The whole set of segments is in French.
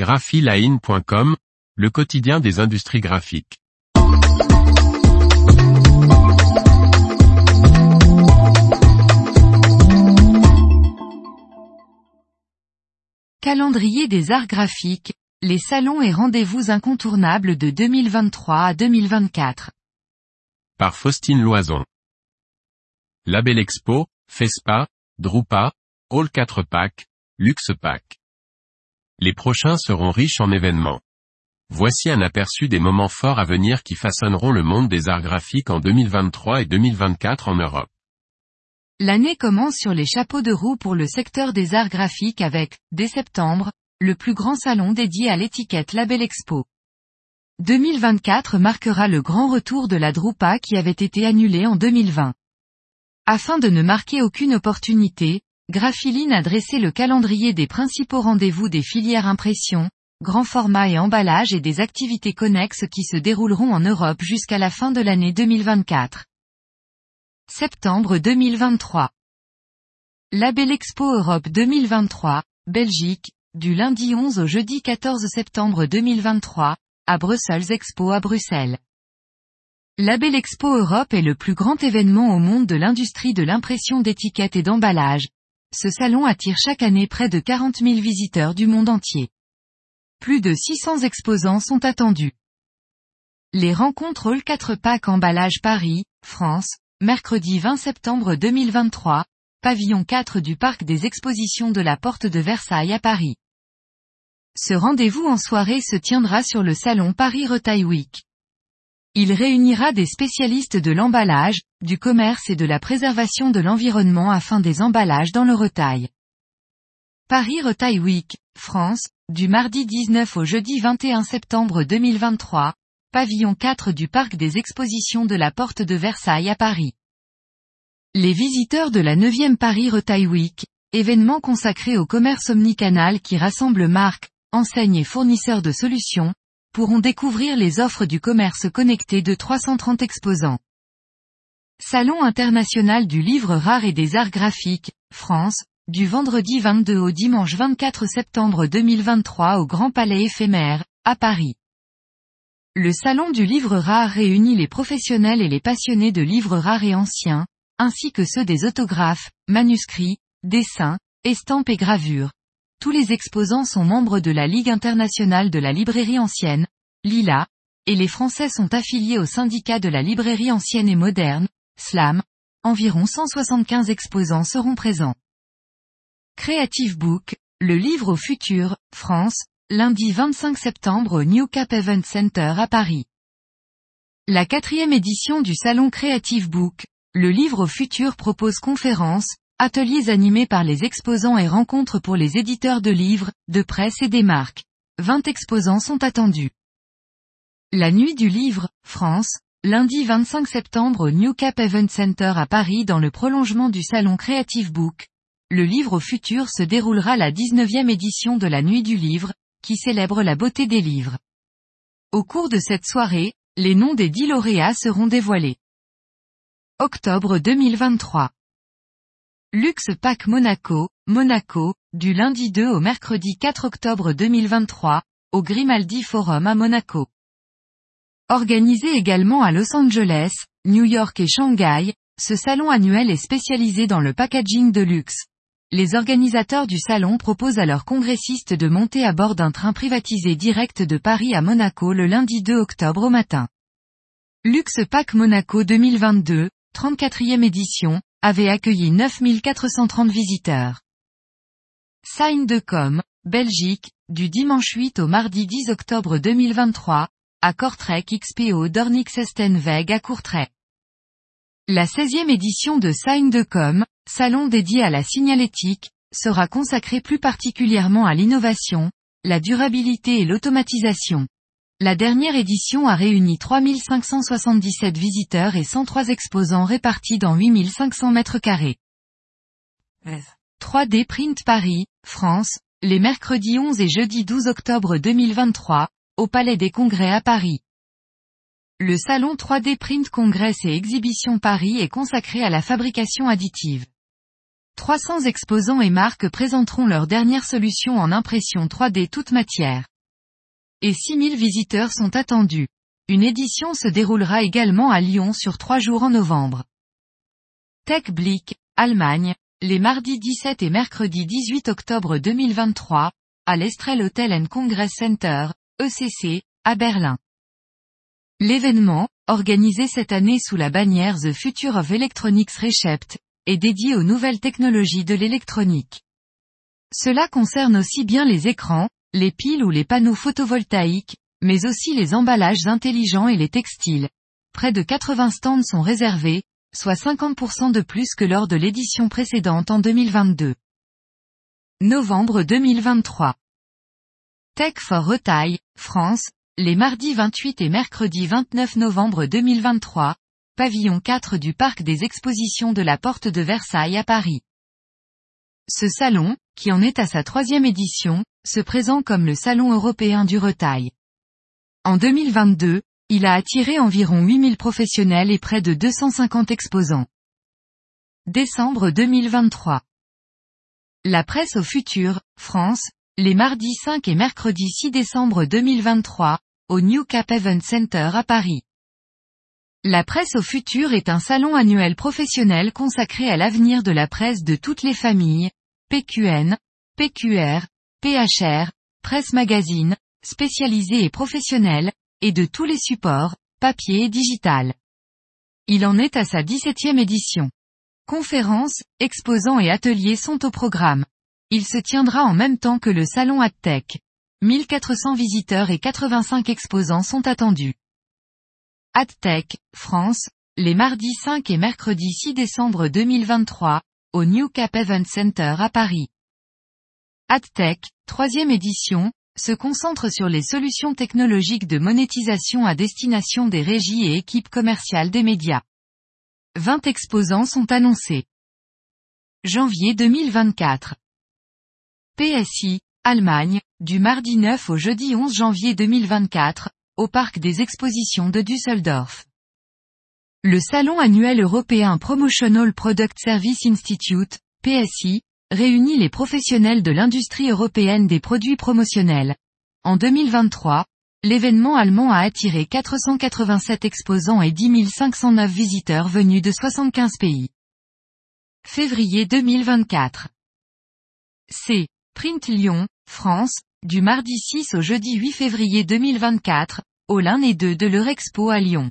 graphiline.com, le quotidien des industries graphiques. Calendrier des arts graphiques, les salons et rendez-vous incontournables de 2023 à 2024. Par Faustine Loison. Label Expo, FESPA, Drupa, All 4 Pack, Luxe Pack. Les prochains seront riches en événements. Voici un aperçu des moments forts à venir qui façonneront le monde des arts graphiques en 2023 et 2024 en Europe. L'année commence sur les chapeaux de roue pour le secteur des arts graphiques avec, dès septembre, le plus grand salon dédié à l'étiquette Label Expo. 2024 marquera le grand retour de la Drupa qui avait été annulée en 2020. Afin de ne marquer aucune opportunité, Graphiline a dressé le calendrier des principaux rendez-vous des filières impression, grand format et emballage et des activités connexes qui se dérouleront en Europe jusqu'à la fin de l'année 2024. Septembre 2023. Label Expo Europe 2023, Belgique, du lundi 11 au jeudi 14 septembre 2023, à Brussels Expo à Bruxelles. Label Expo Europe est le plus grand événement au monde de l'industrie de l'impression d'étiquettes et d'emballage. Ce salon attire chaque année près de 40 000 visiteurs du monde entier. Plus de 600 exposants sont attendus. Les rencontres All 4 Pack Emballage Paris, France, mercredi 20 septembre 2023, pavillon 4 du parc des expositions de la Porte de Versailles à Paris. Ce rendez-vous en soirée se tiendra sur le salon Paris Retail Week. Il réunira des spécialistes de l'emballage, du commerce et de la préservation de l'environnement afin des emballages dans le retail. Paris Retail Week, France, du mardi 19 au jeudi 21 septembre 2023, pavillon 4 du parc des expositions de la Porte de Versailles à Paris. Les visiteurs de la 9e Paris Retail Week, événement consacré au commerce omnicanal qui rassemble marques, enseignes et fournisseurs de solutions, pourront découvrir les offres du commerce connecté de 330 exposants. Salon international du livre rare et des arts graphiques, France, du vendredi 22 au dimanche 24 septembre 2023 au Grand Palais éphémère, à Paris. Le Salon du livre rare réunit les professionnels et les passionnés de livres rares et anciens, ainsi que ceux des autographes, manuscrits, dessins, estampes et gravures. Tous les exposants sont membres de la Ligue internationale de la librairie ancienne, Lila, et les Français sont affiliés au syndicat de la librairie ancienne et moderne, SLAM. Environ 175 exposants seront présents. Creative Book, le livre au futur, France, lundi 25 septembre au New Cap Event Center à Paris. La quatrième édition du Salon Creative Book, le livre au futur propose conférences, ateliers animés par les exposants et rencontres pour les éditeurs de livres, de presse et des marques. 20 exposants sont attendus. La nuit du livre, France, lundi 25 septembre au New Cap Event Center à Paris dans le prolongement du salon Creative Book. Le livre au futur se déroulera la 19e édition de la nuit du livre, qui célèbre la beauté des livres. Au cours de cette soirée, les noms des dix lauréats seront dévoilés. Octobre 2023. Luxe Pack Monaco, Monaco, du lundi 2 au mercredi 4 octobre 2023, au Grimaldi Forum à Monaco. Organisé également à Los Angeles, New York et Shanghai, ce salon annuel est spécialisé dans le packaging de luxe. Les organisateurs du salon proposent à leurs congressistes de monter à bord d'un train privatisé direct de Paris à Monaco le lundi 2 octobre au matin. Luxe Pack Monaco 2022, 34e édition, avait accueilli 9430 visiteurs. Sign de com, Belgique, du dimanche 8 au mardi 10 octobre 2023, à Kortrijk XPO Dornix-Estenweg à Courtrai. La 16e édition de Sign de com, salon dédié à la signalétique, sera consacré plus particulièrement à l'innovation, la durabilité et l'automatisation. La dernière édition a réuni 3577 visiteurs et 103 exposants répartis dans 8500 mètres carrés. 3D Print Paris, France, les mercredis 11 et jeudi 12 octobre 2023, au Palais des Congrès à Paris. Le salon 3D Print Congrès et Exhibition Paris est consacré à la fabrication additive. 300 exposants et marques présenteront leur dernière solution en impression 3D toute matière. Et 6000 visiteurs sont attendus. Une édition se déroulera également à Lyon sur trois jours en novembre. Tech Blick, Allemagne, les mardis 17 et mercredi 18 octobre 2023, à l'Estrel Hotel and Congress Center, ECC, à Berlin. L'événement, organisé cette année sous la bannière The Future of Electronics Recept, est dédié aux nouvelles technologies de l'électronique. Cela concerne aussi bien les écrans, les piles ou les panneaux photovoltaïques, mais aussi les emballages intelligents et les textiles. Près de 80 stands sont réservés, soit 50% de plus que lors de l'édition précédente en 2022. Novembre 2023. Tech for Retail, France, les mardis 28 et mercredi 29 novembre 2023, pavillon 4 du parc des expositions de la Porte de Versailles à Paris. Ce salon, qui en est à sa troisième édition, se présente comme le Salon européen du retail. En 2022, il a attiré environ 8000 professionnels et près de 250 exposants. Décembre 2023. La presse au futur, France, les mardis 5 et mercredi 6 décembre 2023, au New Cap Event Center à Paris. La presse au futur est un salon annuel professionnel consacré à l'avenir de la presse de toutes les familles, PQN, PQR, PHR, presse magazine, spécialisée et professionnelle, et de tous les supports, papier et digital. Il en est à sa 17e édition. Conférences, exposants et ateliers sont au programme. Il se tiendra en même temps que le salon AdTech. 1400 visiteurs et 85 exposants sont attendus. AdTech, France, les mardis 5 et mercredi 6 décembre 2023, au New Cap Event Center à Paris. AdTech, troisième édition, se concentre sur les solutions technologiques de monétisation à destination des régies et équipes commerciales des médias. 20 exposants sont annoncés. Janvier 2024. PSI, Allemagne, du mardi 9 au jeudi 11 janvier 2024, au parc des expositions de Düsseldorf. Le salon annuel européen Promotional Product Service Institute, PSI, réunit les professionnels de l'industrie européenne des produits promotionnels. En 2023, l'événement allemand a attiré 487 exposants et 10 509 visiteurs venus de 75 pays. Février 2024. C. Print Lyon, France, du mardi 6 au jeudi 8 février 2024, au l'un et 2 de l'Eurexpo à Lyon.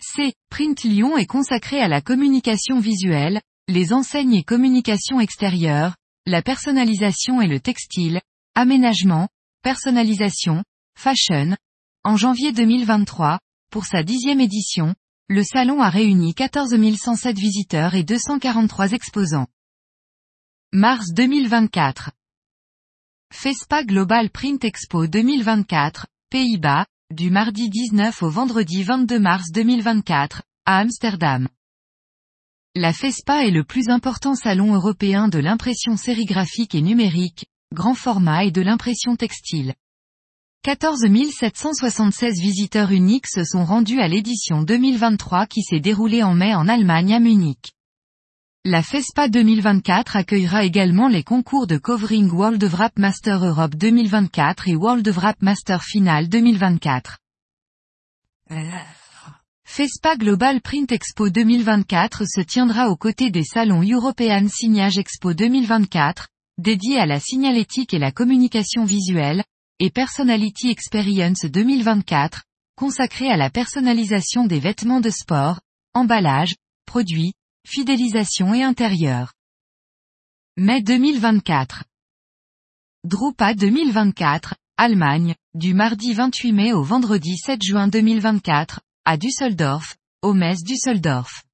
C. Print Lyon est consacré à la communication visuelle, les enseignes et communication extérieure, la personnalisation et le textile, aménagement, personnalisation, fashion. En janvier 2023, pour sa dixième édition, le salon a réuni 14 107 visiteurs et 243 exposants. Mars 2024. FESPA Global Print Expo 2024, Pays-Bas, du mardi 19 au vendredi 22 mars 2024, à Amsterdam. La FESPA est le plus important salon européen de l'impression sérigraphique et numérique, grand format et de l'impression textile. 14 776 visiteurs uniques se sont rendus à l'édition 2023 qui s'est déroulée en mai en Allemagne à Munich. La FESPA 2024 accueillera également les concours de Covering World of Wrap Master Europe 2024 et World of Wrap Master Final 2024. FESPA Global Print Expo 2024 se tiendra aux côtés des salons European Signage Expo 2024, dédié à la signalétique et la communication visuelle, et Personality Experience 2024, consacré à la personnalisation des vêtements de sport, emballage, produits, fidélisation et intérieur. Mai 2024. Drupa 2024, Allemagne, du mardi 28 mai au vendredi 7 juin 2024, à Düsseldorf, au Metz Düsseldorf.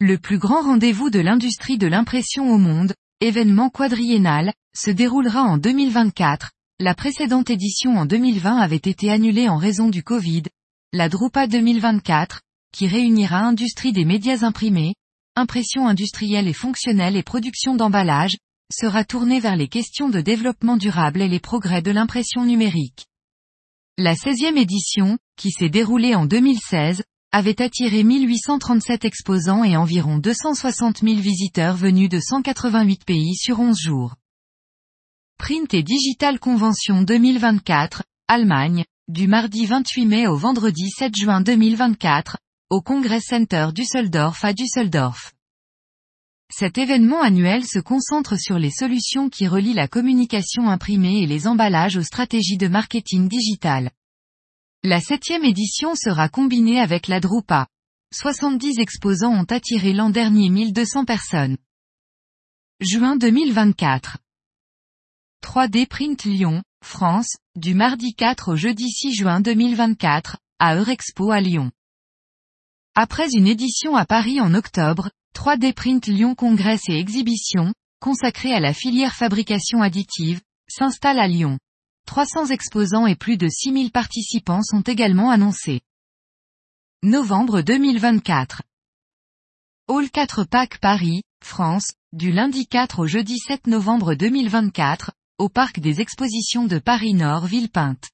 Le plus grand rendez-vous de l'industrie de l'impression au monde, événement quadriennal, se déroulera en 2024. La précédente édition en 2020 avait été annulée en raison du Covid. La Drupa 2024, qui réunira industrie des médias imprimés, impression industrielle et fonctionnelle et production d'emballage, sera tournée vers les questions de développement durable et les progrès de l'impression numérique. La 16e édition, qui s'est déroulée en 2016, avait attiré 1837 exposants et environ 260 000 visiteurs venus de 188 pays sur 11 jours. Print et Digital Convention 2024, Allemagne, du mardi 28 mai au vendredi 7 juin 2024, au Congress Center Düsseldorf à Düsseldorf. Cet événement annuel se concentre sur les solutions qui relient la communication imprimée et les emballages aux stratégies de marketing digital. La septième édition sera combinée avec la Drupa. 70 exposants ont attiré l'an dernier 1200 personnes. Juin 2024. 3D Print Lyon, France, du mardi 4 au jeudi 6 juin 2024, à Eurexpo à Lyon. Après une édition à Paris en octobre, 3D Print Lyon Congrès et Exhibition, consacrée à la filière fabrication additive, s'installe à Lyon. 300 exposants et plus de 6000 participants sont également annoncés. Novembre 2024. Hall 4 Pack Paris, France, du lundi 4 au jeudi 7 novembre 2024, au parc des expositions de Paris-Nord Villepinte.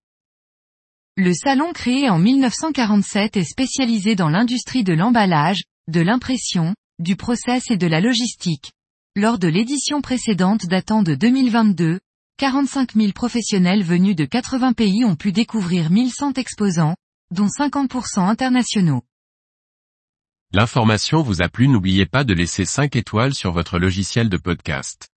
Le salon créé en 1947 est spécialisé dans l'industrie de l'emballage, de l'impression, du process et de la logistique. Lors de l'édition précédente datant de 2022, 45 000 professionnels venus de 80 pays ont pu découvrir 1100 exposants, dont 50% internationaux. L'information vous a plu n'oubliez pas de laisser 5 étoiles sur votre logiciel de podcast.